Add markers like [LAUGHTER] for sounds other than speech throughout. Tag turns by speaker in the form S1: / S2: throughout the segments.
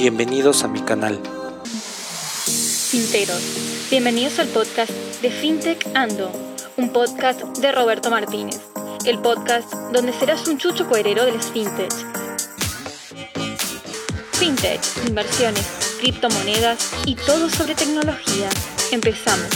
S1: Bienvenidos a mi canal.
S2: Finteros, bienvenidos al podcast de FinTech Ando, un podcast de Roberto Martínez, el podcast donde serás un chucho coherero del FinTech. FinTech, inversiones, criptomonedas y todo sobre tecnología. Empezamos.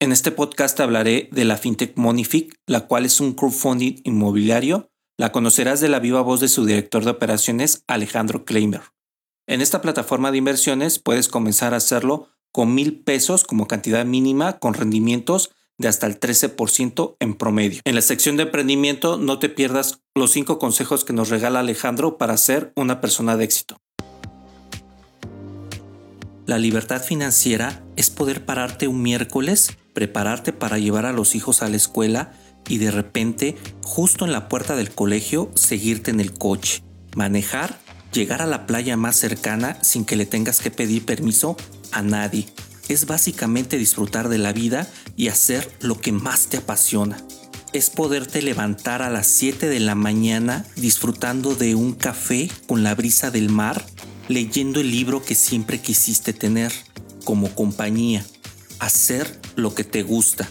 S1: En este podcast hablaré de la fintech Monific, la cual es un crowdfunding inmobiliario. La conocerás de la viva voz de su director de operaciones, Alejandro Kleimer. En esta plataforma de inversiones puedes comenzar a hacerlo con mil pesos como cantidad mínima con rendimientos de hasta el 13% en promedio. En la sección de emprendimiento no te pierdas los cinco consejos que nos regala Alejandro para ser una persona de éxito. La libertad financiera es poder pararte un miércoles, prepararte para llevar a los hijos a la escuela y de repente, justo en la puerta del colegio, seguirte en el coche, manejar, llegar a la playa más cercana sin que le tengas que pedir permiso a nadie. Es básicamente disfrutar de la vida y hacer lo que más te apasiona. Es poderte levantar a las 7 de la mañana disfrutando de un café con la brisa del mar leyendo el libro que siempre quisiste tener como compañía, hacer lo que te gusta.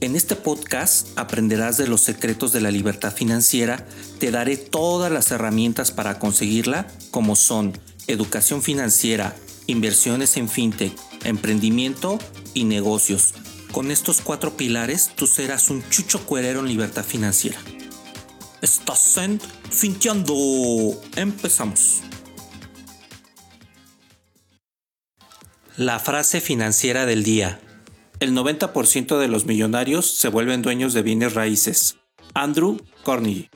S1: En este podcast aprenderás de los secretos de la libertad financiera, te daré todas las herramientas para conseguirla, como son educación financiera, inversiones en fintech, emprendimiento y negocios. Con estos cuatro pilares tú serás un chucho cuerero en libertad financiera. Estás en Finteando. Empezamos. La frase financiera del día. El 90% de los millonarios se vuelven dueños de bienes raíces. Andrew Carnegie.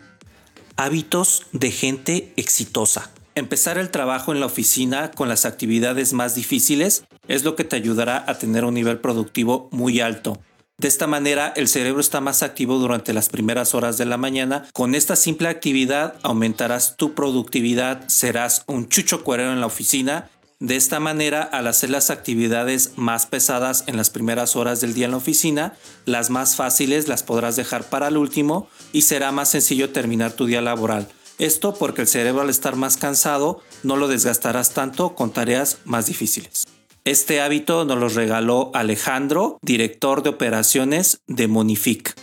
S1: Hábitos de gente exitosa. Empezar el trabajo en la oficina con las actividades más difíciles es lo que te ayudará a tener un nivel productivo muy alto. De esta manera, el cerebro está más activo durante las primeras horas de la mañana. Con esta simple actividad aumentarás tu productividad, serás un chucho cuerero en la oficina de esta manera, al hacer las actividades más pesadas en las primeras horas del día en la oficina, las más fáciles las podrás dejar para el último y será más sencillo terminar tu día laboral. Esto porque el cerebro al estar más cansado no lo desgastarás tanto con tareas más difíciles. Este hábito nos lo regaló Alejandro, director de operaciones de Monific.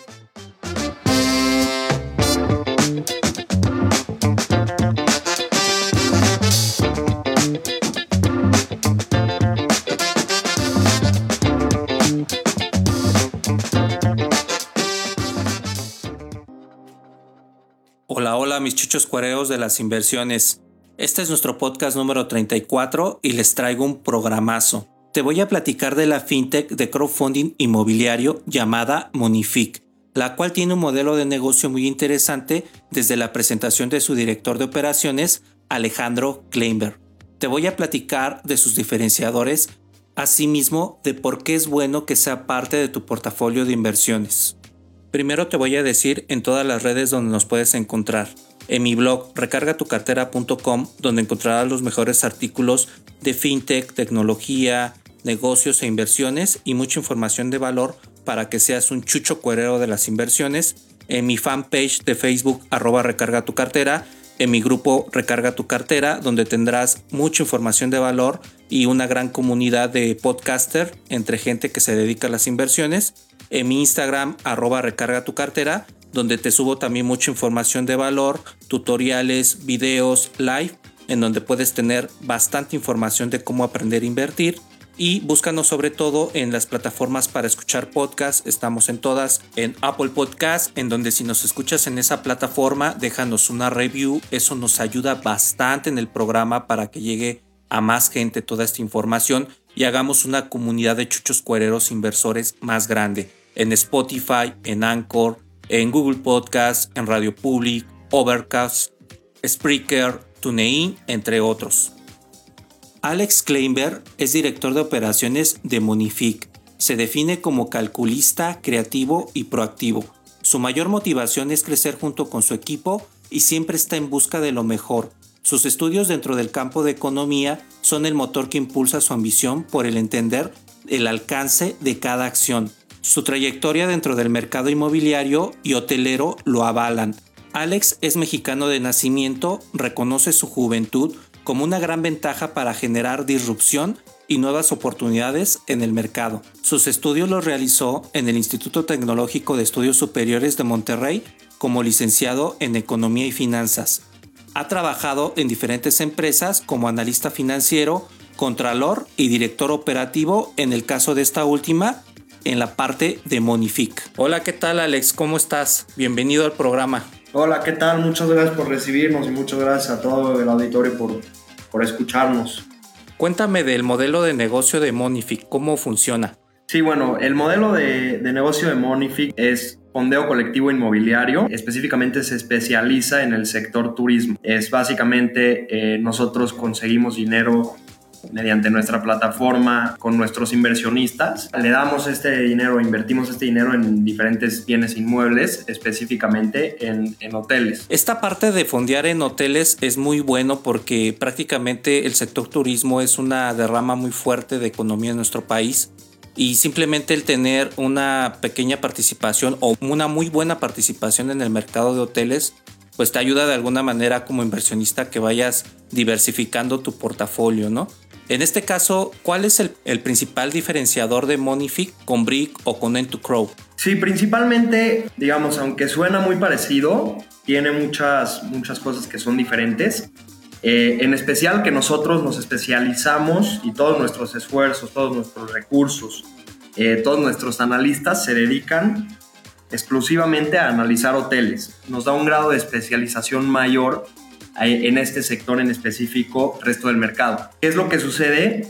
S1: Mis chuchos cuareos de las inversiones. Este es nuestro podcast número 34 y les traigo un programazo. Te voy a platicar de la fintech de crowdfunding inmobiliario llamada Monific, la cual tiene un modelo de negocio muy interesante desde la presentación de su director de operaciones, Alejandro Kleinberg. Te voy a platicar de sus diferenciadores, asimismo de por qué es bueno que sea parte de tu portafolio de inversiones. Primero te voy a decir en todas las redes donde nos puedes encontrar. En mi blog recargatucartera.com donde encontrarás los mejores artículos de fintech, tecnología, negocios e inversiones y mucha información de valor para que seas un chucho cuerero de las inversiones. En mi fanpage de Facebook arroba recarga tu cartera. En mi grupo Recarga tu cartera donde tendrás mucha información de valor y una gran comunidad de podcaster entre gente que se dedica a las inversiones en mi Instagram arroba recarga tu cartera, donde te subo también mucha información de valor, tutoriales, videos, live, en donde puedes tener bastante información de cómo aprender a invertir. Y búscanos sobre todo en las plataformas para escuchar podcasts. Estamos en todas. En Apple Podcast, en donde si nos escuchas en esa plataforma, déjanos una review. Eso nos ayuda bastante en el programa para que llegue a más gente toda esta información y hagamos una comunidad de chuchos cuereros inversores más grande en Spotify, en Anchor, en Google Podcast, en Radio Public, Overcast, Spreaker, TuneIn, entre otros. Alex Kleinberg es director de operaciones de Monific. Se define como calculista, creativo y proactivo. Su mayor motivación es crecer junto con su equipo y siempre está en busca de lo mejor. Sus estudios dentro del campo de economía son el motor que impulsa su ambición por el entender el alcance de cada acción, su trayectoria dentro del mercado inmobiliario y hotelero lo avalan. Alex es mexicano de nacimiento, reconoce su juventud como una gran ventaja para generar disrupción y nuevas oportunidades en el mercado. Sus estudios los realizó en el Instituto Tecnológico de Estudios Superiores de Monterrey como licenciado en Economía y Finanzas. Ha trabajado en diferentes empresas como analista financiero, contralor y director operativo en el caso de esta última en la parte de Monific. Hola, ¿qué tal Alex? ¿Cómo estás? Bienvenido al programa.
S3: Hola, ¿qué tal? Muchas gracias por recibirnos y muchas gracias a todo el auditorio por, por escucharnos.
S1: Cuéntame del modelo de negocio de Monific, ¿cómo funciona?
S3: Sí, bueno, el modelo de, de negocio de Monific es fondeo colectivo inmobiliario. Específicamente se especializa en el sector turismo. Es básicamente eh, nosotros conseguimos dinero mediante nuestra plataforma con nuestros inversionistas. Le damos este dinero, invertimos este dinero en diferentes bienes inmuebles, específicamente en, en, hoteles.
S1: Esta parte de fondear en hoteles es muy bueno porque prácticamente el sector turismo es una derrama muy fuerte de economía en nuestro país. Y simplemente el tener una pequeña participación o una muy buena participación en el mercado de hoteles pues te ayuda de alguna manera como inversionista que vayas diversificando tu portafolio, ¿no? En este caso, ¿cuál es el, principal diferenciador de Monific con Brick o con N2Crow?
S3: Sí, principalmente, digamos, aunque suena muy parecido, tiene muchas, muchas cosas que son diferentes. Eh, en especial que nosotros nos especializamos y todos nuestros esfuerzos, todos nuestros recursos, eh, todos nuestros analistas se dedican exclusivamente a analizar hoteles. Nos da un grado de especialización mayor en este sector en específico resto del mercado. ¿Qué es lo que sucede?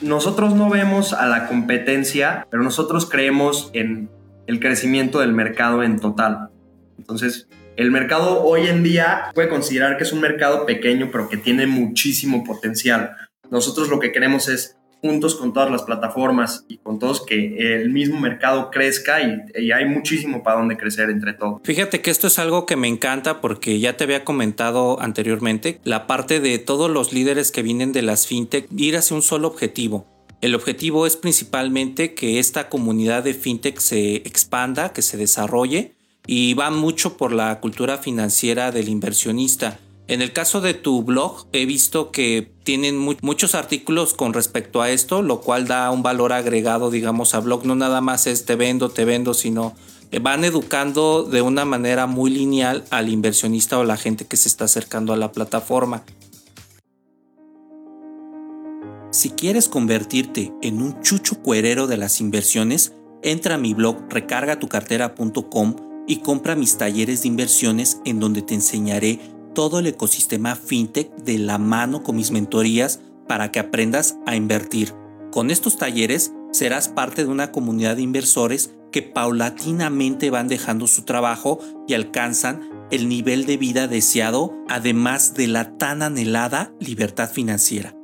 S3: Nosotros no vemos a la competencia, pero nosotros creemos en el crecimiento del mercado en total. Entonces, el mercado hoy en día puede considerar que es un mercado pequeño, pero que tiene muchísimo potencial. Nosotros lo que queremos es juntos con todas las plataformas y con todos que el mismo mercado crezca y, hay muchísimo para donde crecer entre todos.
S1: Fíjate que esto es algo que me encanta porque ya te había comentado anteriormente la parte de todos los líderes que vienen de las fintech ir hacia un solo objetivo. El objetivo es principalmente que esta comunidad de fintech se expanda, que se desarrolle y va mucho por la cultura financiera del inversionista. En el caso de tu blog, he visto que tienen muchos artículos con respecto a esto, lo cual da un valor agregado, digamos, a blog. No nada más es te vendo, te vendo, sino van educando de una manera muy lineal al inversionista o la gente que se está acercando a la plataforma. Si quieres convertirte en un chucho cuerero de las inversiones, entra a mi blog recargatucartera.com y compra mis talleres de inversiones en donde te enseñaré todo el ecosistema fintech de la mano con mis mentorías para que aprendas a invertir. Con estos talleres serás parte de una comunidad de inversores que paulatinamente van dejando su trabajo y alcanzan el nivel de vida deseado, además de la tan anhelada libertad financiera.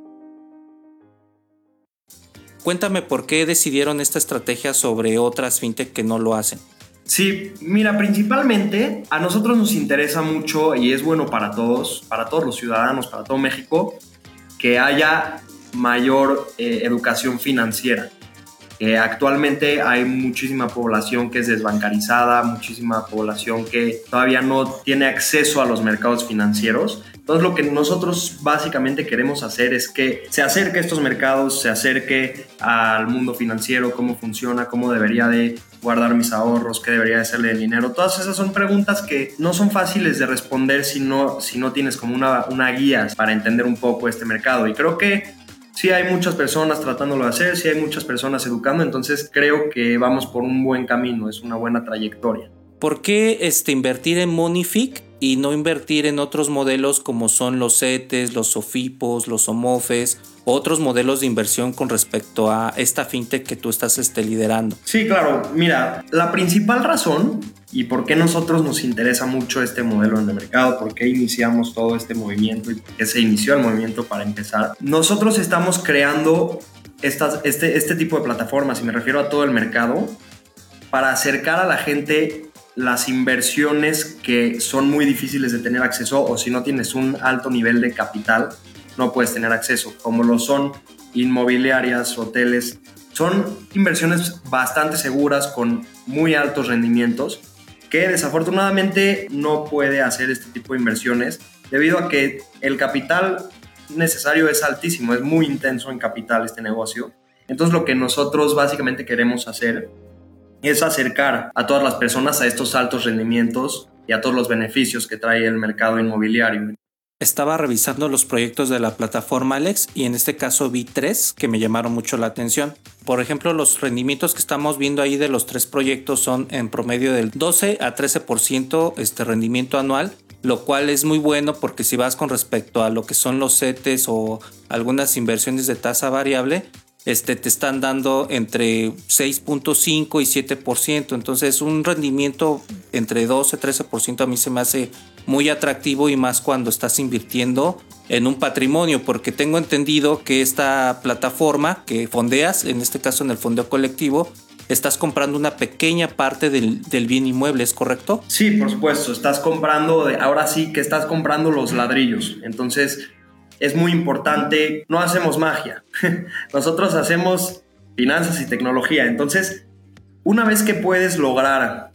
S1: Cuéntame por qué decidieron esta estrategia sobre otras fintech que no lo hacen.
S3: Sí, mira, principalmente a nosotros nos interesa mucho y es bueno para todos, para todos los ciudadanos, para todo México, que haya mayor eh, educación financiera. actualmente hay muchísima población que es desbancarizada, muchísima población que todavía no tiene acceso a los mercados financieros. Entonces lo que nosotros básicamente queremos hacer es que se acerque a estos mercados, se acerque al mundo financiero, cómo funciona, cómo debería de guardar mis ahorros, qué debería de hacerle el dinero. Todas esas son preguntas que no son fáciles de responder si no, si no tienes como una, una guía para entender un poco este mercado. Y creo que sí hay muchas personas tratándolo de hacer, sí hay muchas personas educando, entonces creo que vamos por un buen camino, es una buena trayectoria.
S1: ¿Por qué este, invertir en Monific y no invertir en otros modelos como son los CETES, los SOFIPOS, los OMOFES, otros modelos de inversión con respecto a esta fintech que tú estás este, liderando?
S3: Sí, claro. Mira, la principal razón y por qué nosotros nos interesa mucho este modelo en el mercado, por qué iniciamos todo este movimiento y por qué se inició el movimiento para empezar. Nosotros estamos creando estas, este, este tipo de plataformas, y me refiero a todo el mercado, para acercar a la gente las inversiones que son muy difíciles de tener acceso o si no tienes un alto nivel de capital, no puedes tener acceso, como lo son inmobiliarias, hoteles. Son inversiones bastante seguras con muy altos rendimientos que desafortunadamente no puede hacer este tipo de inversiones debido a que el capital necesario es altísimo, es muy intenso en capital este negocio. Entonces lo que nosotros básicamente queremos hacer es acercar a todas las personas a estos altos rendimientos y a todos los beneficios que trae el mercado inmobiliario.
S1: Estaba revisando los proyectos de la plataforma Alex y en este caso vi tres que me llamaron mucho la atención. Por ejemplo, los rendimientos que estamos viendo ahí de los tres proyectos son en promedio del 12 a 13% este rendimiento anual, lo cual es muy bueno porque si vas con respecto a lo que son los CETES o algunas inversiones de tasa variable, este, te están dando entre 6.5 y 7%. Entonces, un rendimiento entre 12 y 13% a mí se me hace muy atractivo y más cuando estás invirtiendo en un patrimonio, porque tengo entendido que esta plataforma que fondeas, en este caso en el fondeo colectivo, estás comprando una pequeña parte del, bien inmueble, ¿es correcto?
S3: Sí, por supuesto, estás comprando, ahora sí que estás comprando los ladrillos, entonces es muy importante, no hacemos magia, [LAUGHS] nosotros hacemos finanzas y tecnología, entonces una vez que puedes lograr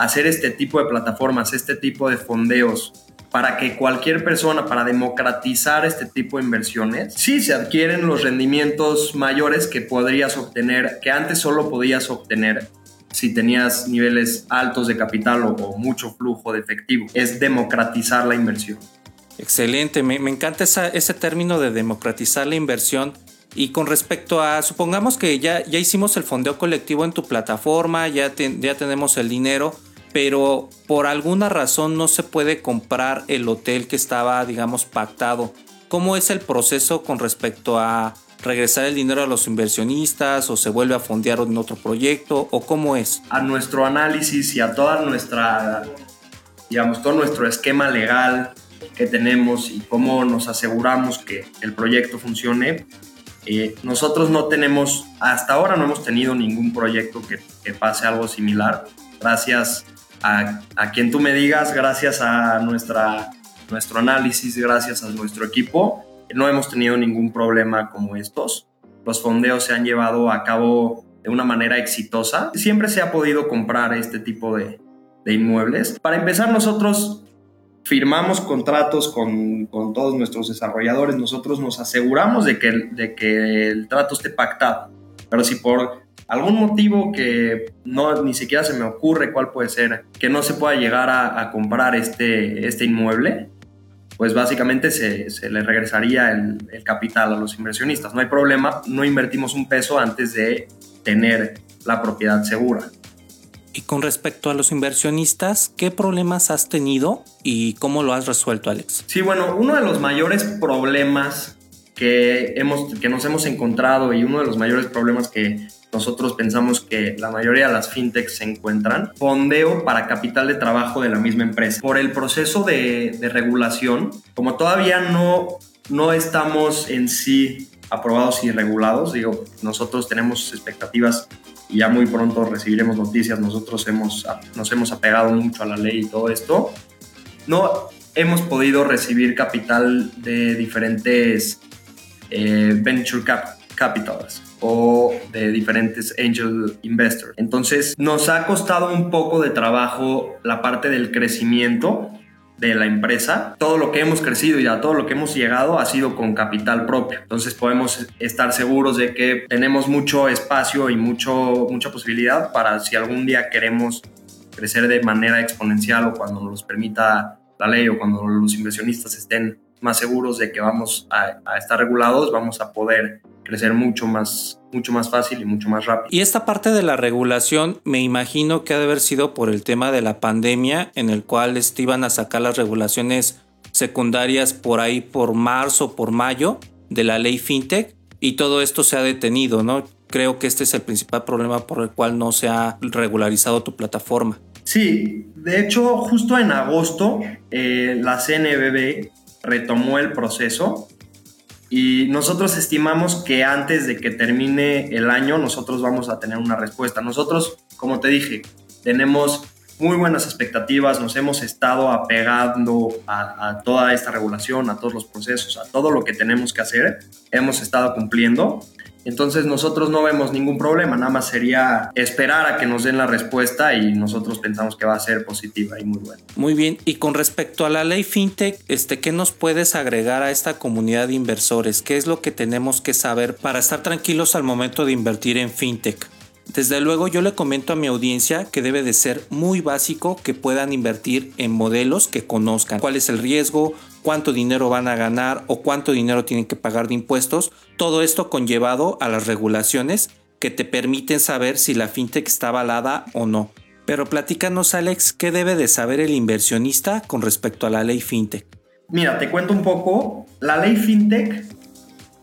S3: hacer este tipo de plataformas, este tipo de fondeos, para que cualquier persona, para democratizar este tipo de inversiones, sí se adquieren los rendimientos mayores que podrías obtener, que antes solo podías obtener si tenías niveles altos de capital o, mucho flujo de efectivo. Es democratizar la inversión.
S1: Excelente, me, encanta ese término de democratizar la inversión. Y con respecto a, supongamos que ya, ya hicimos el fondeo colectivo en tu plataforma, ya, ya tenemos el dinero, pero por alguna razón no se puede comprar el hotel que estaba, digamos, pactado. ¿Cómo es el proceso con respecto a regresar el dinero a los inversionistas o se vuelve a fondear en otro proyecto o cómo es?
S3: A nuestro análisis y a toda nuestra, digamos, todo nuestro esquema legal que tenemos y cómo nos aseguramos que el proyecto funcione, eh, nosotros no tenemos, hasta ahora no hemos tenido ningún proyecto que, que pase algo similar. Gracias a, quien tú me digas, gracias a nuestra, nuestro análisis, gracias a nuestro equipo, no hemos tenido ningún problema como estos. Los fondeos se han llevado a cabo de una manera exitosa. Siempre se ha podido comprar este tipo de, de inmuebles. Para empezar, nosotros firmamos contratos con, con, todos nuestros desarrolladores, nosotros nos aseguramos de que, de que el trato esté pactado. Pero si por algún motivo que no ni siquiera se me ocurre cuál puede ser, que no se pueda llegar a, comprar este, este inmueble, pues básicamente se, se le regresaría el, el, capital a los inversionistas. No hay problema, no invertimos un peso antes de tener la propiedad segura.
S1: Y con respecto a los inversionistas, ¿qué problemas has tenido y cómo lo has resuelto, Alex?
S3: Sí, bueno, uno de los mayores problemas que, hemos, que nos hemos encontrado y uno de los mayores problemas que nosotros pensamos que la mayoría de las fintechs se encuentran, fondeo para capital de trabajo de la misma empresa. Por el proceso de, regulación, como todavía no, no estamos en sí aprobados y regulados, digo, nosotros tenemos expectativas y ya muy pronto recibiremos noticias, nosotros hemos, nos hemos apegado mucho a la ley y todo esto, no hemos podido recibir capital de diferentes eh, venture capitals o de diferentes angel investors. Entonces nos ha costado un poco de trabajo la parte del crecimiento de la empresa. Todo lo que hemos crecido y a todo lo que hemos llegado ha sido con capital propio. Entonces podemos estar seguros de que tenemos mucho espacio y mucho, mucha posibilidad para si algún día queremos crecer de manera exponencial o cuando nos permita la ley o cuando los inversionistas estén más seguros de que vamos a, a estar regulados, vamos a poder crecer mucho más, mucho más fácil y mucho más rápido.
S1: Y esta parte de la regulación me imagino que ha de haber sido por el tema de la pandemia, en el cual este, iban a sacar las regulaciones secundarias por ahí por marzo, por mayo de la ley FinTech y todo esto se ha detenido, ¿no? Creo que este es el principal problema por el cual no se ha regularizado tu plataforma.
S3: Sí, de hecho, justo en agosto eh, la CNBB retomó el proceso y nosotros estimamos que antes de que termine el año nosotros vamos a tener una respuesta. Nosotros, como te dije, tenemos muy buenas expectativas, nos hemos estado apegando a, toda esta regulación, a todos los procesos, a todo lo que tenemos que hacer, hemos estado cumpliendo Entonces nosotros no vemos ningún problema, nada más sería esperar a que nos den la respuesta y nosotros pensamos que va a ser positiva y muy buena.
S1: Muy bien, y con respecto a la ley FinTech, este, ¿qué nos puedes agregar a esta comunidad de inversores? ¿Qué es lo que tenemos que saber para estar tranquilos al momento de invertir en FinTech? Desde luego yo le comento a mi audiencia que debe de ser muy básico que puedan invertir en modelos que conozcan cuál es el riesgo, cuánto dinero van a ganar o cuánto dinero tienen que pagar de impuestos, todo esto conllevado a las regulaciones que te permiten saber si la fintech está avalada o no. Pero platícanos Alex, ¿qué debe de saber el inversionista con respecto a la ley fintech?
S3: Mira, te cuento un poco, la ley fintech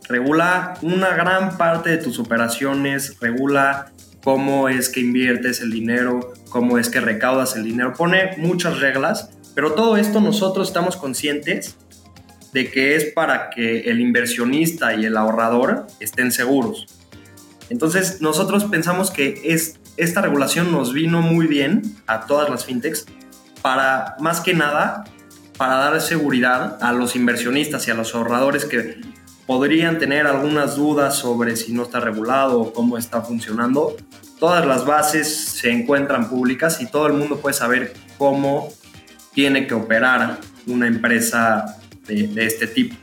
S3: regula una gran parte de tus operaciones, regula cómo es que inviertes el dinero, cómo es que recaudas el dinero, pone muchas reglas, pero todo esto nosotros estamos conscientes de que es para que el inversionista y el ahorrador estén seguros. Entonces nosotros pensamos que es, esta regulación nos vino muy bien a todas las fintechs para, más que nada, para dar seguridad a los inversionistas y a los ahorradores que podrían tener algunas dudas sobre si no está regulado o cómo está funcionando. Todas las bases se encuentran públicas y todo el mundo puede saber cómo tiene que operar una empresa de, este tipo.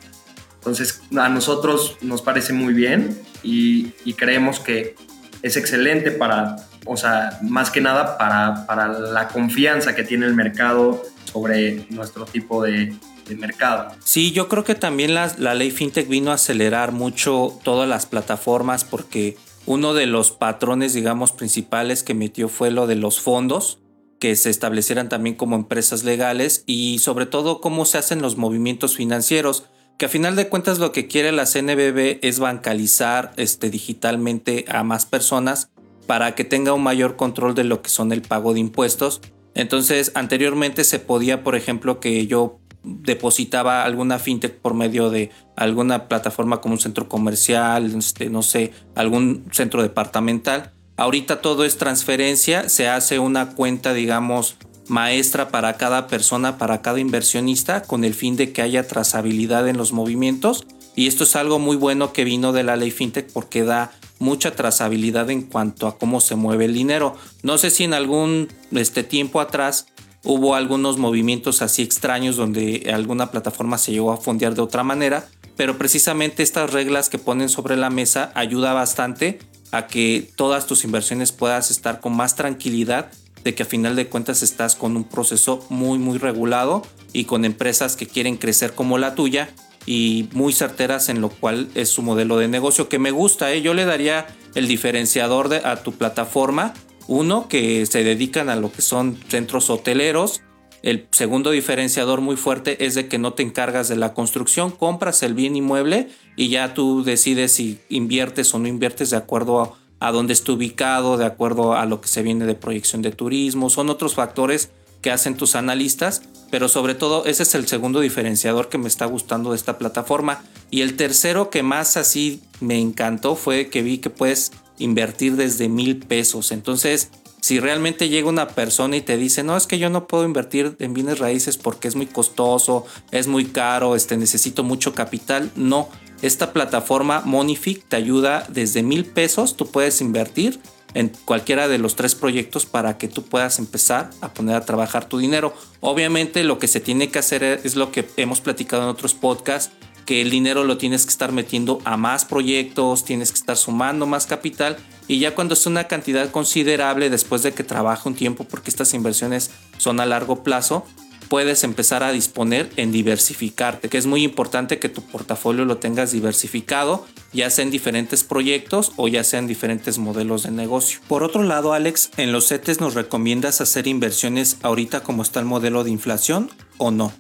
S3: Entonces, a nosotros nos parece muy bien y, creemos que es excelente para, o sea, más que nada para, para la confianza que tiene el mercado sobre nuestro tipo de, de mercado.
S1: Sí, yo creo que también la, ley FinTech vino a acelerar mucho todas las plataformas porque uno de los patrones, digamos, principales que metió fue lo de los fondos, que se establecieran también como empresas legales y sobre todo cómo se hacen los movimientos financieros, que a final de cuentas lo que quiere la CNBB es bancalizar este, digitalmente a más personas para que tenga un mayor control de lo que son el pago de impuestos. Entonces, anteriormente se podía, por ejemplo, que yo depositaba alguna fintech por medio de alguna plataforma como un centro comercial, este, no sé, algún centro departamental. Ahorita todo es transferencia, se hace una cuenta, digamos, maestra para cada persona, para cada inversionista, con el fin de que haya trazabilidad en los movimientos. Y esto es algo muy bueno que vino de la ley fintech porque da mucha trazabilidad en cuanto a cómo se mueve el dinero. No sé si en algún este, tiempo atrás Hubo algunos movimientos así extraños donde alguna plataforma se llegó a fondear de otra manera, pero precisamente estas reglas que ponen sobre la mesa ayuda bastante a que todas tus inversiones puedas estar con más tranquilidad de que a final de cuentas estás con un proceso muy muy regulado y con empresas que quieren crecer como la tuya y muy certeras en lo cual es su modelo de negocio que me gusta. ¿eh? Yo le daría el diferenciador de, a tu plataforma uno, que se dedican a lo que son centros hoteleros. El segundo diferenciador muy fuerte es de que no te encargas de la construcción, compras el bien inmueble y ya tú decides si inviertes o no inviertes de acuerdo a, a dónde ubicado, de acuerdo a lo que se viene de proyección de turismo. Son otros factores que hacen tus analistas, pero sobre todo ese es el segundo diferenciador que me está gustando de esta plataforma. Y el tercero que más así me encantó fue que vi que puedes invertir desde mil pesos. Entonces, si realmente llega una persona y te dice, no, es que yo no puedo invertir en bienes raíces porque es muy costoso, es muy caro, este, necesito mucho capital, no. Esta plataforma Monific te ayuda desde mil pesos, tú puedes invertir en cualquiera de los tres proyectos para que tú puedas empezar a poner a trabajar tu dinero. Obviamente lo que se tiene que hacer es lo que hemos platicado en otros podcasts, que el dinero lo tienes que estar metiendo a más proyectos, tienes que estar sumando más capital y ya cuando es una cantidad considerable después de que trabaje un tiempo porque estas inversiones son a largo plazo, puedes empezar a disponer en diversificarte, que es muy importante que tu portafolio lo tengas diversificado, ya sea en diferentes proyectos o ya sea en diferentes modelos de negocio. Por otro lado, Alex, en los CETES nos recomiendas hacer inversiones ahorita como está el modelo de inflación o no?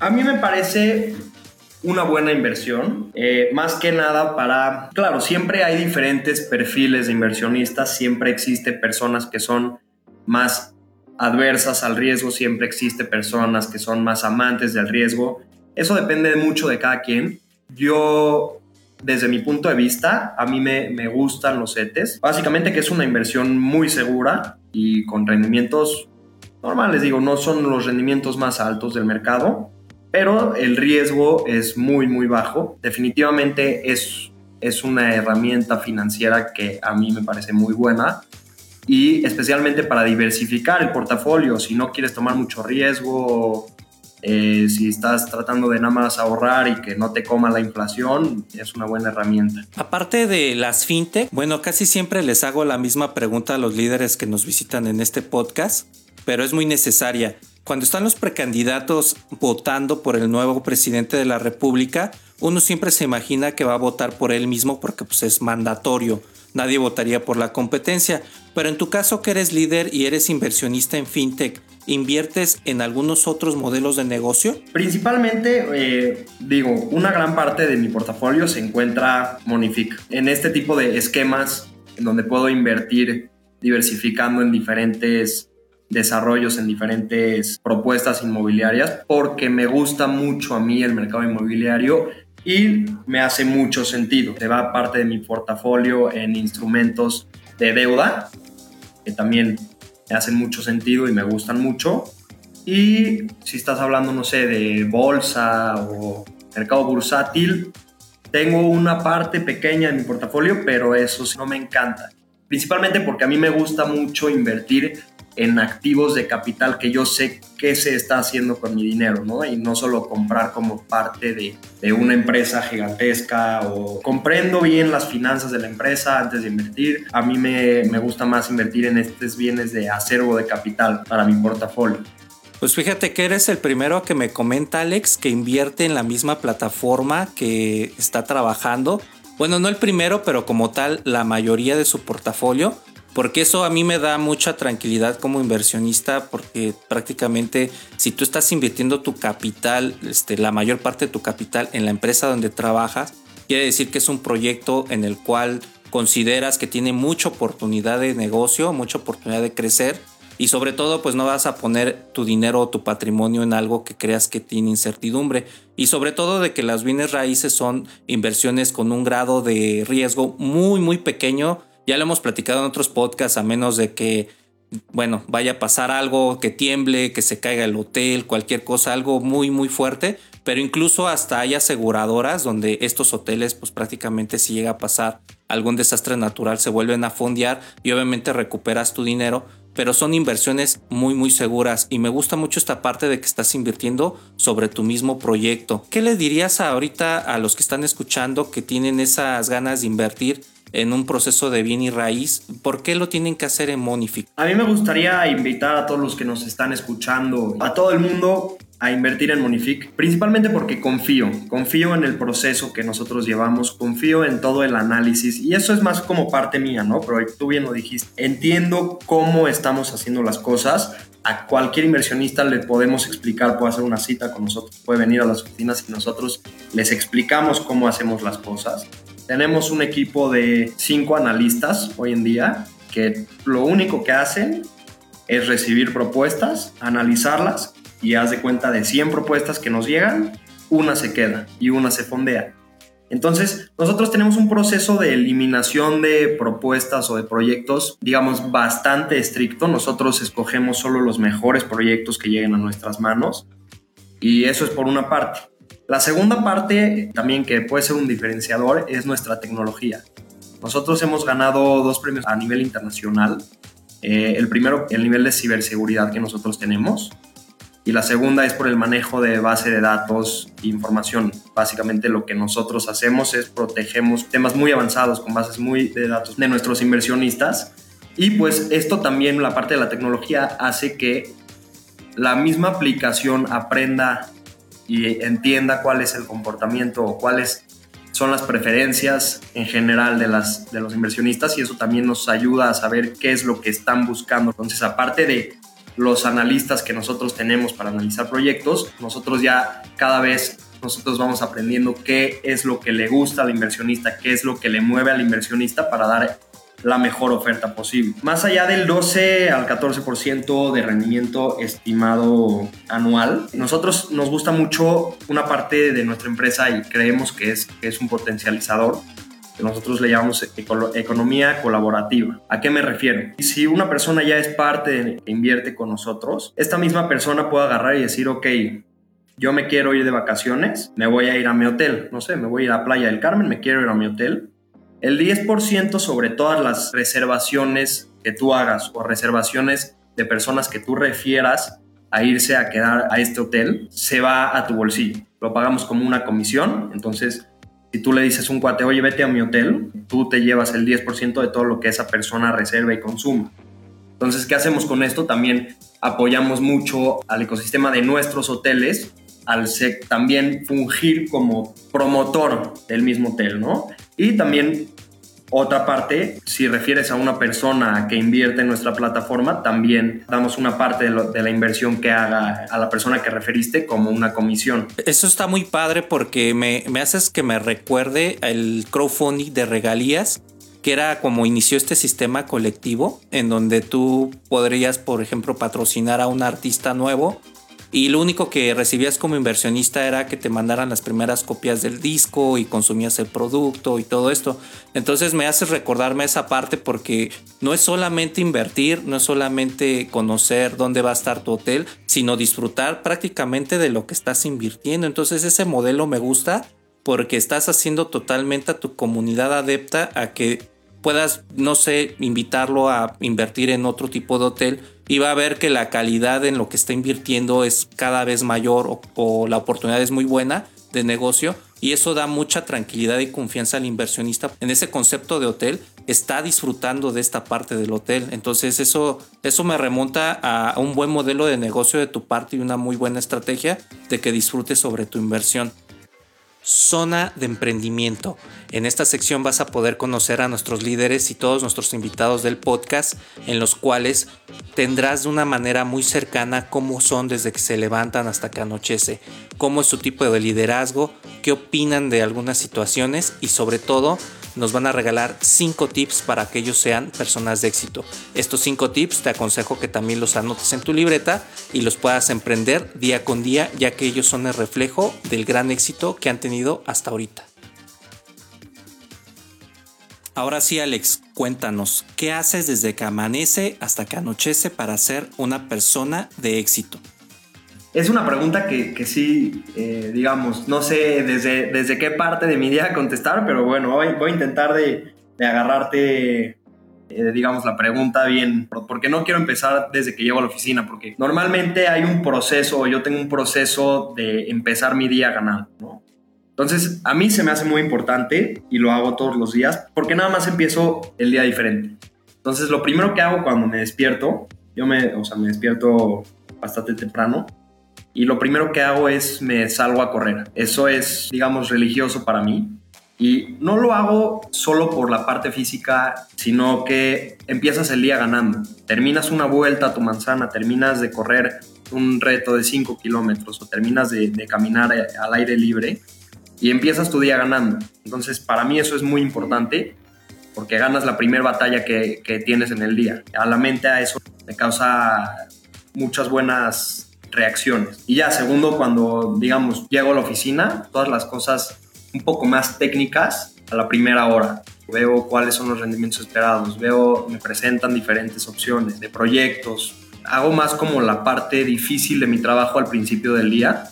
S3: A mí me parece una buena inversión, eh, más que nada para, claro, siempre hay diferentes perfiles de inversionistas, siempre existe personas que son más adversas al riesgo, siempre existe personas que son más amantes del riesgo, eso depende mucho de cada quien. Yo, desde mi punto de vista, a mí me, me gustan los CETES, básicamente que es una inversión muy segura y con rendimientos normales, digo, no son los rendimientos más altos del mercado, pero el riesgo es muy, muy bajo. Definitivamente es es una herramienta financiera que a mí me parece muy buena y especialmente para diversificar el portafolio. Si no quieres tomar mucho riesgo, eh, si estás tratando de nada más ahorrar y que no te coma la inflación, es una buena herramienta.
S1: Aparte de las fintech, bueno, casi siempre les hago la misma pregunta a los líderes que nos visitan en este podcast, pero es muy necesaria. Cuando están los precandidatos votando por el nuevo presidente de la República, uno siempre se imagina que va a votar por él mismo porque pues, es mandatorio. Nadie votaría por la competencia. Pero en tu caso que eres líder y eres inversionista en fintech, ¿inviertes en algunos otros modelos de negocio?
S3: Principalmente, eh, digo, una gran parte de mi portafolio se encuentra Monific. En este tipo de esquemas en donde puedo invertir diversificando en diferentes desarrollos en diferentes propuestas inmobiliarias porque me gusta mucho a mí el mercado inmobiliario y me hace mucho sentido. Se va parte de mi portafolio en instrumentos de deuda que también me hacen mucho sentido y me gustan mucho. Y si estás hablando, no sé, de bolsa o mercado bursátil, tengo una parte pequeña en mi portafolio, pero eso no me encanta. Principalmente porque a mí me gusta mucho invertir en activos de capital que yo sé qué se está haciendo con mi dinero, ¿no? Y no solo comprar como parte de, de, una empresa gigantesca o comprendo bien las finanzas de la empresa antes de invertir. A mí me, me gusta más invertir en estos bienes de acervo de capital para mi portafolio.
S1: Pues fíjate que eres el primero que me comenta, Alex, que invierte en la misma plataforma que está trabajando. Bueno, no el primero, pero como tal, la mayoría de su portafolio porque eso a mí me da mucha tranquilidad como inversionista porque prácticamente si tú estás invirtiendo tu capital, este, la mayor parte de tu capital en la empresa donde trabajas, quiere decir que es un proyecto en el cual consideras que tiene mucha oportunidad de negocio, mucha oportunidad de crecer y sobre todo pues no vas a poner tu dinero o tu patrimonio en algo que creas que tiene incertidumbre y sobre todo de que las bienes raíces son inversiones con un grado de riesgo muy muy pequeño ya lo hemos platicado en otros podcasts, a menos de que, bueno, vaya a pasar algo, que tiemble, que se caiga el hotel, cualquier cosa, algo muy, muy fuerte. Pero incluso hasta hay aseguradoras donde estos hoteles, pues prácticamente si llega a pasar algún desastre natural, se vuelven a fondear y obviamente recuperas tu dinero. Pero son inversiones muy, muy seguras y me gusta mucho esta parte de que estás invirtiendo sobre tu mismo proyecto. ¿Qué le dirías ahorita a los que están escuchando que tienen esas ganas de invertir en un proceso de bien y raíz, ¿por qué lo tienen que hacer en Monific?
S3: A mí me gustaría invitar a todos los que nos están escuchando, a todo el mundo a invertir en Monific, principalmente porque confío, confío en el proceso que nosotros llevamos, confío en todo el análisis y eso es más como parte mía, ¿no? Pero tú bien lo dijiste, entiendo cómo estamos haciendo las cosas, a cualquier inversionista le podemos explicar, puede hacer una cita con nosotros, puede venir a las oficinas y nosotros les explicamos cómo hacemos las cosas. Tenemos un equipo de cinco analistas hoy en día que lo único que hacen es recibir propuestas, analizarlas y haz de cuenta de 100 propuestas que nos llegan, una se queda y una se fondea. Entonces, nosotros tenemos un proceso de eliminación de propuestas o de proyectos, digamos, bastante estricto. Nosotros escogemos solo los mejores proyectos que lleguen a nuestras manos. Y eso es por una parte. La segunda parte, también que puede ser un diferenciador, es nuestra tecnología. Nosotros hemos ganado dos premios a nivel internacional. Eh, el primero, el nivel de ciberseguridad que nosotros tenemos. Y la segunda es por el manejo de base de datos e información. Básicamente lo que nosotros hacemos es protegemos temas muy avanzados con bases muy de datos de nuestros inversionistas. Y pues esto también, la parte de la tecnología, hace que la misma aplicación aprenda y entienda cuál es el comportamiento o cuáles son las preferencias en general de, las, de los inversionistas y eso también nos ayuda a saber qué es lo que están buscando. Entonces, aparte de los analistas que nosotros tenemos para analizar proyectos, nosotros ya cada vez nosotros vamos aprendiendo qué es lo que le gusta al inversionista, qué es lo que le mueve al inversionista para dar la mejor oferta posible. Más allá del 12 al 14% de rendimiento estimado anual, nosotros nos gusta mucho una parte de nuestra empresa y creemos que es, que es un potencializador que nosotros le llamamos economía colaborativa. ¿A qué me refiero? Si una persona ya es parte e invierte con nosotros, esta misma persona puede agarrar y decir, ok, yo me quiero ir de vacaciones, me voy a ir a mi hotel, no sé, me voy a ir a Playa del Carmen, me quiero ir a mi hotel el 10% sobre todas las reservaciones que tú hagas o reservaciones de personas que tú refieras a irse a quedar a este hotel, se va a tu bolsillo. Lo pagamos como una comisión, entonces si tú le dices a un cuate, oye, vete a mi hotel, tú te llevas el 10% de todo lo que esa persona reserva y consuma. Entonces, ¿qué hacemos con esto? También apoyamos mucho al ecosistema de nuestros hoteles al también fungir como promotor del mismo hotel, ¿no? Y también otra parte, si refieres a una persona que invierte en nuestra plataforma, también damos una parte de, la inversión que haga a la persona que referiste como una comisión.
S1: Eso está muy padre porque me, me haces que me recuerde el crowdfunding de regalías que era como inició este sistema colectivo en donde tú podrías, por ejemplo, patrocinar a un artista nuevo y lo único que recibías como inversionista era que te mandaran las primeras copias del disco y consumías el producto y todo esto. Entonces me hace recordarme esa parte porque no es solamente invertir, no es solamente conocer dónde va a estar tu hotel, sino disfrutar prácticamente de lo que estás invirtiendo. Entonces ese modelo me gusta porque estás haciendo totalmente a tu comunidad adepta a que puedas, no sé, invitarlo a invertir en otro tipo de hotel y va a ver que la calidad en lo que está invirtiendo es cada vez mayor o, la oportunidad es muy buena de negocio y eso da mucha tranquilidad y confianza al inversionista en ese concepto de hotel. Está disfrutando de esta parte del hotel. Entonces eso eso me remonta a un buen modelo de negocio de tu parte y una muy buena estrategia de que disfrutes sobre tu inversión Zona de Emprendimiento. En esta sección vas a poder conocer a nuestros líderes y todos nuestros invitados del podcast, en los cuales tendrás de una manera muy cercana cómo son desde que se levantan hasta que anochece, cómo es su tipo de liderazgo, qué opinan de algunas situaciones y sobre todo nos van a regalar 5 tips para que ellos sean personas de éxito. Estos 5 tips te aconsejo que también los anotes en tu libreta y los puedas emprender día con día, ya que ellos son el reflejo del gran éxito que han tenido hasta ahorita. Ahora sí, Alex, cuéntanos, ¿qué haces desde que amanece hasta que anochece para ser una persona de éxito?
S3: Es una pregunta que, que sí, eh, digamos, no sé desde, desde qué parte de mi día contestar, pero bueno, voy, voy a intentar de, de agarrarte, eh, digamos, la pregunta bien, porque no quiero empezar desde que llego a la oficina, porque normalmente hay un proceso, yo tengo un proceso de empezar mi día ganando, ¿no? Entonces, a mí se me hace muy importante y lo hago todos los días, porque nada más empiezo el día diferente. Entonces, lo primero que hago cuando me despierto, yo me, o sea, me despierto bastante temprano, y lo primero que hago es me salgo a correr. Eso es, digamos, religioso para mí. Y no lo hago solo por la parte física, sino que empiezas el día ganando. Terminas una vuelta a tu manzana, terminas de correr un reto de 5 kilómetros o terminas de, caminar al aire libre y empiezas tu día ganando. Entonces, para mí eso es muy importante porque ganas la primera batalla que, que tienes en el día. A la mente a eso me causa muchas buenas reacciones. Y ya, segundo, cuando, digamos, llego a la oficina, todas las cosas un poco más técnicas a la primera hora. Veo cuáles son los rendimientos esperados, veo, me presentan diferentes opciones de proyectos. Hago más como la parte difícil de mi trabajo al principio del día,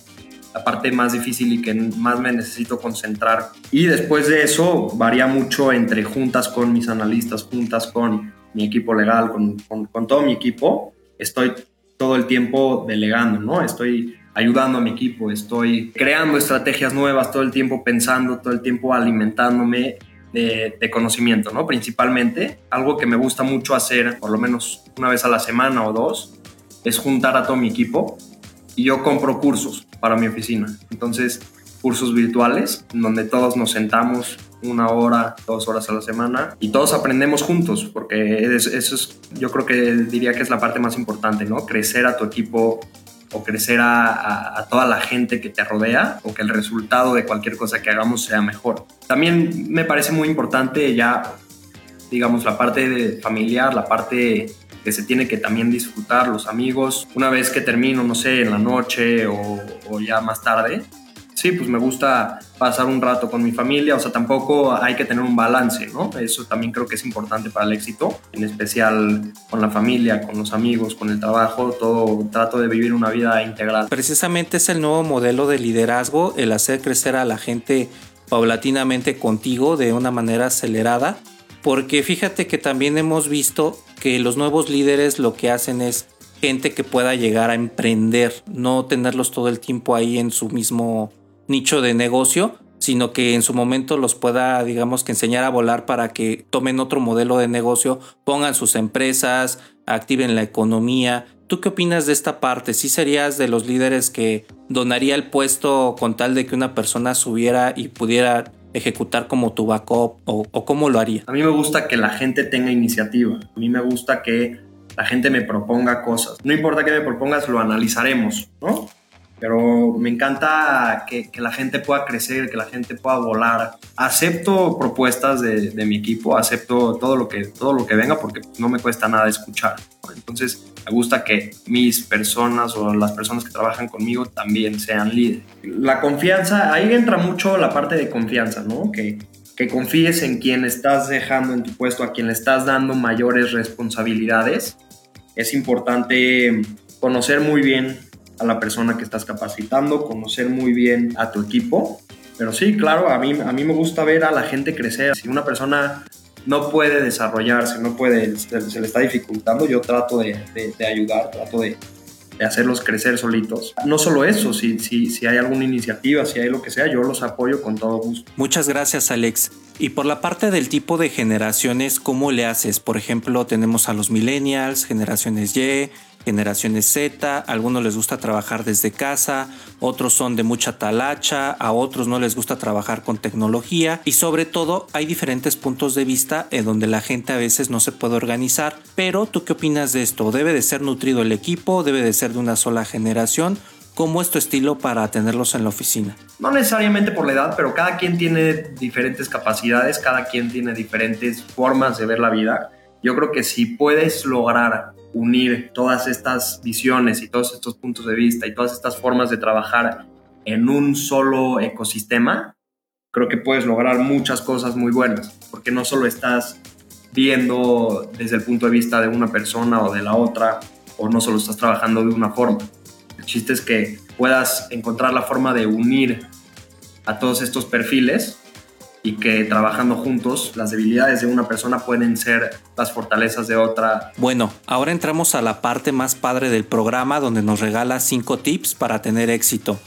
S3: la parte más difícil y que más me necesito concentrar. Y después de eso varía mucho entre juntas con mis analistas, juntas con mi equipo legal, con, con, con todo mi equipo. Estoy todo el tiempo delegando, ¿no? Estoy ayudando a mi equipo, estoy creando estrategias nuevas, todo el tiempo pensando, todo el tiempo alimentándome de, conocimiento, ¿no? Principalmente, algo que me gusta mucho hacer, por lo menos una vez a la semana o dos, es juntar a todo mi equipo y yo compro cursos para mi oficina. Entonces, cursos virtuales, donde todos nos sentamos una hora, dos horas a la semana y todos aprendemos juntos, porque eso es, yo creo que diría que es la parte más importante, ¿no? Crecer a tu equipo o crecer a, toda la gente que te rodea o que el resultado de cualquier cosa que hagamos sea mejor. También me parece muy importante ya, digamos, la parte de familiar, la parte que se tiene que también disfrutar, los amigos. Una vez que termino, no sé, en la noche o, o ya más tarde, sí, pues me gusta pasar un rato con mi familia, o sea, tampoco hay que tener un balance, ¿no? Eso también creo que es importante para el éxito, en especial con la familia, con los amigos, con el trabajo, todo trato de vivir una vida integral.
S1: Precisamente es el nuevo modelo de liderazgo, el hacer crecer a la gente paulatinamente contigo de una manera acelerada, porque fíjate que también hemos visto que los nuevos líderes lo que hacen es gente que pueda llegar a emprender, no tenerlos todo el tiempo ahí en su mismo nicho de negocio, sino que en su momento los pueda, digamos que enseñar a volar para que tomen otro modelo de negocio, pongan sus empresas, activen la economía. ¿Tú qué opinas de esta parte? ¿Sí serías de los líderes que donaría el puesto con tal de que una persona subiera y pudiera ejecutar como tu backup o, o cómo lo haría?
S3: A mí me gusta que la gente tenga iniciativa. A mí me gusta que la gente me proponga cosas. No importa que me propongas, lo analizaremos, ¿no? Pero me encanta que, la gente pueda crecer, que la gente pueda volar. Acepto propuestas de, mi equipo, acepto todo lo, que, todo lo que venga porque no me cuesta nada escuchar. Entonces, me gusta que mis personas o las personas que trabajan conmigo también sean líderes. La confianza, ahí entra mucho la parte de confianza, ¿no? Que, que confíes en quien estás dejando en tu puesto, a quien le estás dando mayores responsabilidades. Es importante conocer muy bien a la persona que estás capacitando, conocer muy bien a tu equipo. Pero sí, claro, a mí, a mí me gusta ver a la gente crecer. Si una persona no puede desarrollarse, no puede, se, le está dificultando, yo trato de, de, ayudar, trato de, de, hacerlos crecer solitos. No solo eso, si, si, si hay alguna iniciativa, si hay lo que sea, yo los apoyo con todo gusto.
S1: Muchas gracias, Alex. Y por la parte del tipo de generaciones, ¿cómo le haces? Por ejemplo, tenemos a los millennials, generaciones Y, generaciones Z, a algunos les gusta trabajar desde casa, otros son de mucha talacha, a otros no les gusta trabajar con tecnología y sobre todo hay diferentes puntos de vista en donde la gente a veces no se puede organizar. Pero ¿tú qué opinas de esto? ¿Debe de ser nutrido el equipo? ¿Debe de ser de una sola generación? ¿Cómo es tu estilo para tenerlos en la oficina?
S3: No necesariamente por la edad, pero cada quien tiene diferentes capacidades, cada quien tiene diferentes formas de ver la vida. Yo creo que si puedes lograr unir todas estas visiones y todos estos puntos de vista y todas estas formas de trabajar en un solo ecosistema, creo que puedes lograr muchas cosas muy buenas, porque no solo estás viendo desde el punto de vista de una persona o de la otra, o no solo estás trabajando de una forma. El chiste es que puedas encontrar la forma de unir a todos estos perfiles y que trabajando juntos las debilidades de una persona pueden ser las fortalezas de otra.
S1: Bueno, ahora entramos a la parte más padre del programa donde nos regala 5 tips para tener éxito.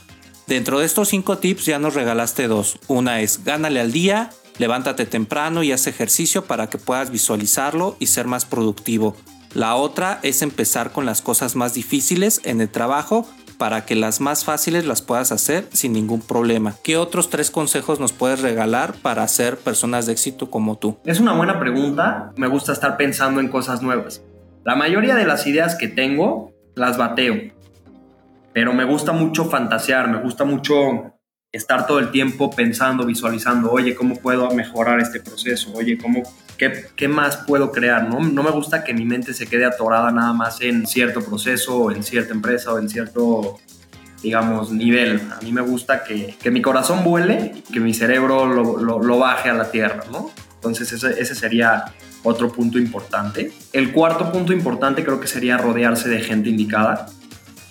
S1: Dentro de estos 5 tips ya nos regalaste dos. Una es gánale al día, levántate temprano y haz ejercicio para que puedas visualizarlo y ser más productivo. La otra es empezar con las cosas más difíciles en el trabajo para que las más fáciles las puedas hacer sin ningún problema. ¿Qué otros tres consejos nos puedes regalar para ser personas de éxito como tú?
S3: Es una buena pregunta. Me gusta estar pensando en cosas nuevas. La mayoría de las ideas que tengo las bateo, pero me gusta mucho fantasear, me gusta mucho estar todo el tiempo pensando, visualizando, oye, ¿cómo puedo mejorar este proceso? Oye, ¿cómo ¿Qué, más puedo crear? ¿no? no me gusta que mi mente se quede atorada nada más en cierto proceso, o en cierta empresa o en cierto, digamos, nivel. A mí me gusta que, que mi corazón vuele que mi cerebro lo, lo, baje a la tierra, ¿no? Entonces ese, ese sería otro punto importante. El cuarto punto importante creo que sería rodearse de gente indicada.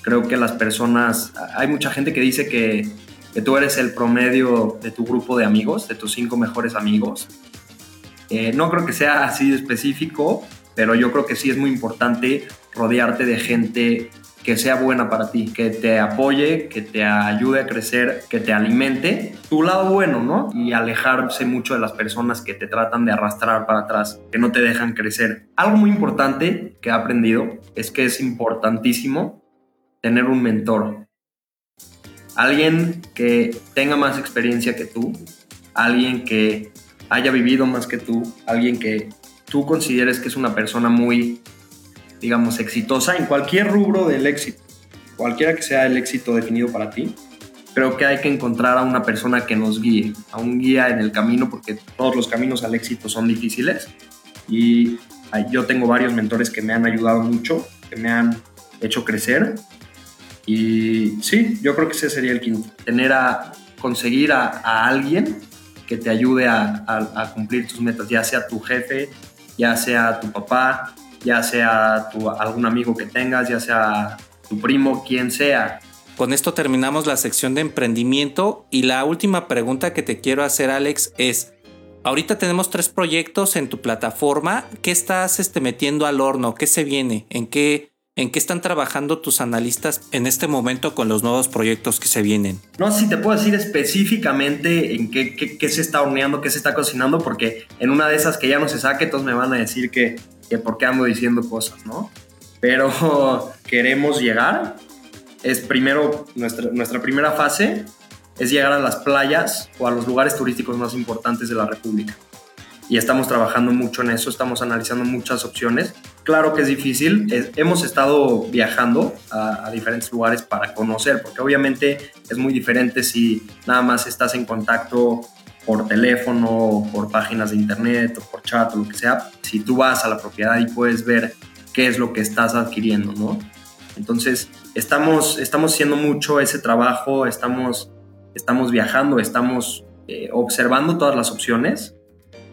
S3: Creo que las personas, hay mucha gente que dice que, que tú eres el promedio de tu grupo de amigos, de tus cinco mejores amigos. Eh, no creo que sea así específico, pero yo creo que sí es muy importante rodearte de gente que sea buena para ti, que te apoye, que te ayude a crecer, que te alimente tu lado bueno, ¿no? Y alejarse mucho de las personas que te tratan de arrastrar para atrás, que no te dejan crecer. Algo muy importante que he aprendido es que es importantísimo tener un mentor. Alguien que tenga más experiencia que tú, alguien que haya vivido más que tú, alguien que tú consideres que es una persona muy, digamos, exitosa en cualquier rubro del éxito, cualquiera que sea el éxito definido para ti, creo que hay que encontrar a una persona que nos guíe, a un guía en el camino, porque todos los caminos al éxito son difíciles. Y yo tengo varios mentores que me han ayudado mucho, que me han hecho crecer. Y sí, yo creo que ese sería el quinto, tener a conseguir a, a alguien que te ayude a, cumplir tus metas, ya sea tu jefe, ya sea tu papá, ya sea tu, algún amigo que tengas, ya sea tu primo, quien sea,
S1: Con esto terminamos la sección de emprendimiento y la última pregunta que te quiero hacer Alex es, ahorita tenemos tres proyectos en tu plataforma, ¿qué estás este, metiendo al horno? ¿Qué se viene? ¿En qué, ¿En qué están trabajando tus analistas en este momento con los nuevos proyectos que se vienen?
S3: No sé si te puedo decir específicamente en qué, qué, se está horneando, qué se está cocinando, porque en una de esas que ya no se saque, todos me van a decir que, que por qué ando diciendo cosas, ¿no? Pero [LAUGHS] queremos llegar. Es primero, nuestra, nuestra primera fase es llegar a las playas o a los lugares turísticos más importantes de la República y estamos trabajando mucho en eso, estamos analizando muchas opciones. Claro que es difícil, hemos estado viajando a, diferentes lugares para conocer, porque obviamente es muy diferente si nada más estás en contacto por teléfono, por páginas de internet o por chat o lo que sea, si tú vas a la propiedad y puedes ver qué es lo que estás adquiriendo, ¿no? Entonces, estamos, estamos haciendo mucho ese trabajo, estamos, estamos viajando, estamos eh, observando todas las opciones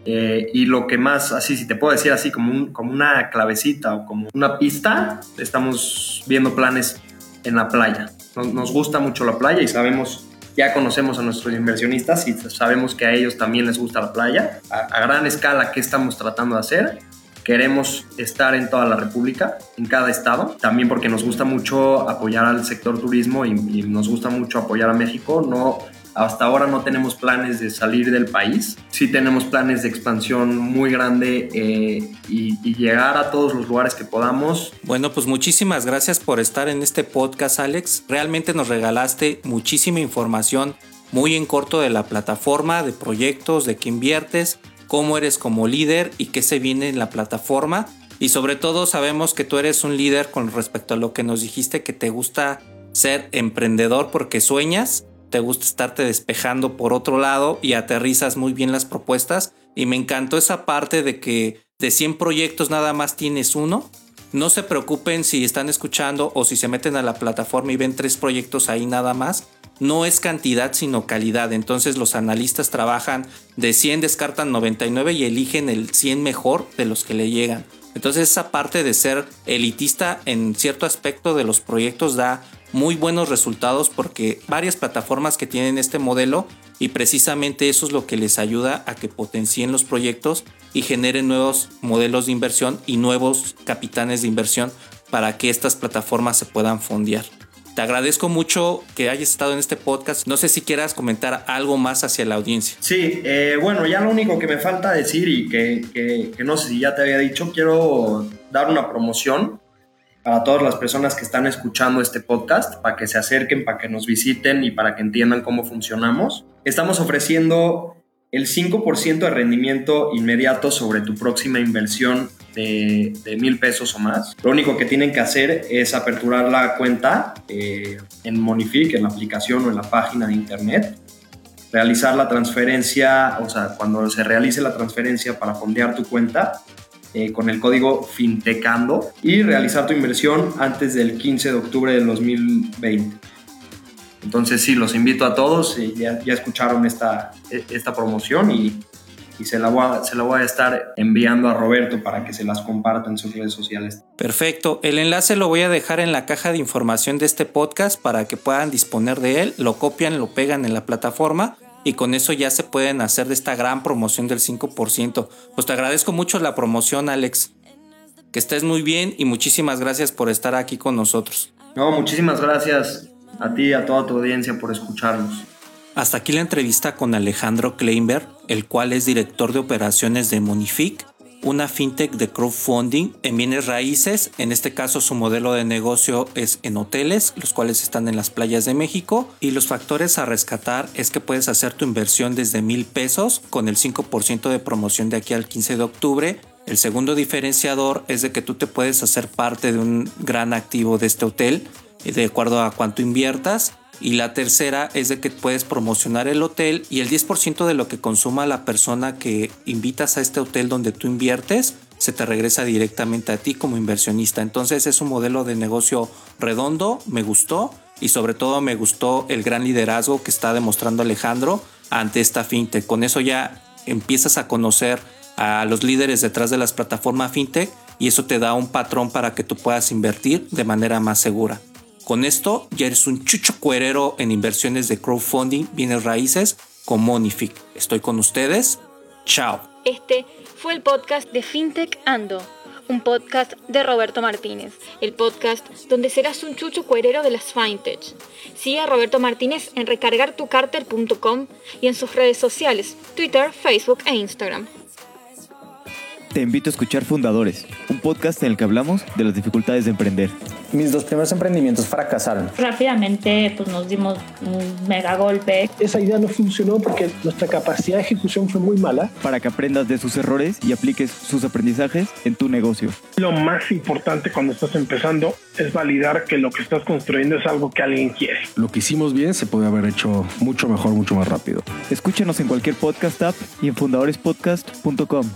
S3: eh, y lo que más, así, si te puedo decir así, como, como una clavecita o como una pista, estamos viendo planes en la playa. Nos, gusta mucho la playa y sabemos, ya conocemos a nuestros inversionistas y sabemos que a ellos también les gusta la playa. A, gran escala, ¿qué estamos tratando de hacer? Queremos estar en toda la República, en cada estado, también porque nos gusta mucho apoyar al sector turismo y, y nos gusta mucho apoyar a México. No hasta ahora no tenemos planes de salir del país. Sí tenemos planes de expansión muy grande eh, y, y, llegar a todos los lugares que podamos.
S1: Bueno, pues muchísimas gracias por estar en este podcast, Alex. Realmente nos regalaste muchísima información muy en corto de la plataforma, de proyectos, de qué inviertes, cómo eres como líder y qué se viene en la plataforma. Y sobre todo sabemos que tú eres un líder con respecto a lo que nos dijiste que te gusta ser emprendedor porque sueñas te gusta estarte despejando por otro lado y aterrizas muy bien las propuestas. Y me encantó esa parte de que de 100 proyectos nada más tienes uno. No se preocupen si están escuchando o si se meten a la plataforma y ven tres proyectos ahí nada más. No es cantidad sino calidad. Entonces los analistas trabajan de 100, descartan 99 y eligen el 100 mejor de los que le llegan. Entonces esa parte de ser elitista en cierto aspecto de los proyectos da muy buenos resultados porque varias plataformas que tienen este modelo y precisamente eso es lo que les ayuda a que potencien los proyectos y generen nuevos modelos de inversión y nuevos capitanes de inversión para que estas plataformas se puedan fondear. Te agradezco mucho que hayas estado en este podcast. No sé si quieras comentar algo más hacia la audiencia.
S3: Sí, eh, bueno, ya lo único que me falta decir y que, que no sé si ya te había dicho, quiero dar una promoción para todas las personas que están escuchando este podcast, para que se acerquen, para que nos visiten y para que entiendan cómo funcionamos. Estamos ofreciendo el 5% de rendimiento inmediato sobre tu próxima inversión de, mil pesos o más. Lo único que tienen que hacer es aperturar la cuenta eh, en Monific, en la aplicación o en la página de internet, realizar la transferencia, o sea, cuando se realice la transferencia para fondear tu cuenta, eh, con el código FINTECANDO y realizar tu inversión antes del 15 de octubre del 2020. Entonces sí, los invito a todos, y ya, escucharon esta, esta promoción y, y se, la voy se la voy a estar enviando a Roberto para que se las comparta en sus redes sociales.
S1: Perfecto, el enlace lo voy a dejar en la caja de información de este podcast para que puedan disponer de él, lo copian, lo pegan en la plataforma y con eso ya se pueden hacer de esta gran promoción del 5%. Pues te agradezco mucho la promoción, Alex. Que estés muy bien y muchísimas gracias por estar aquí con nosotros.
S3: No, muchísimas gracias a ti y a toda tu audiencia por escucharnos.
S1: Hasta aquí la entrevista con Alejandro Kleinberg, el cual es director de operaciones de Monific una fintech de crowdfunding en bienes raíces. En este caso su modelo de negocio es en hoteles, los cuales están en las playas de México. Y los factores a rescatar es que puedes hacer tu inversión desde mil pesos con el 5% de promoción de aquí al 15 de octubre. El segundo diferenciador es de que tú te puedes hacer parte de un gran activo de este hotel de acuerdo a cuánto inviertas y la tercera es de que puedes promocionar el hotel y el 10% de lo que consuma la persona que invitas a este hotel donde tú inviertes se te regresa directamente a ti como inversionista. Entonces es un modelo de negocio redondo, me gustó y sobre todo me gustó el gran liderazgo que está demostrando Alejandro ante esta fintech. Con eso ya empiezas a conocer a los líderes detrás de las plataformas fintech y eso te da un patrón para que tú puedas invertir de manera más segura. Con esto ya eres un chucho cuerero en inversiones de crowdfunding, bienes raíces con Monific. Estoy con ustedes. Chao.
S2: Este fue el podcast de FinTech Ando, un podcast de Roberto Martínez, el podcast donde serás un chucho cuerero de las FinTech. Sigue a Roberto Martínez en recargartucarter.com y en sus redes sociales, Twitter, Facebook e Instagram.
S4: Te invito a escuchar Fundadores, un podcast en el que hablamos de las dificultades de emprender.
S5: Mis dos primeros emprendimientos fracasaron.
S6: Rápidamente pues, nos dimos un mega golpe.
S7: Esa idea no funcionó porque nuestra capacidad de ejecución fue muy mala.
S4: Para que aprendas de sus errores y apliques sus aprendizajes en tu negocio.
S8: Lo más importante cuando estás empezando es validar que lo que estás construyendo es algo que alguien quiere.
S9: Lo que hicimos bien se puede haber hecho mucho mejor, mucho más rápido.
S4: Escúchanos en cualquier podcast app y en fundadorespodcast.com.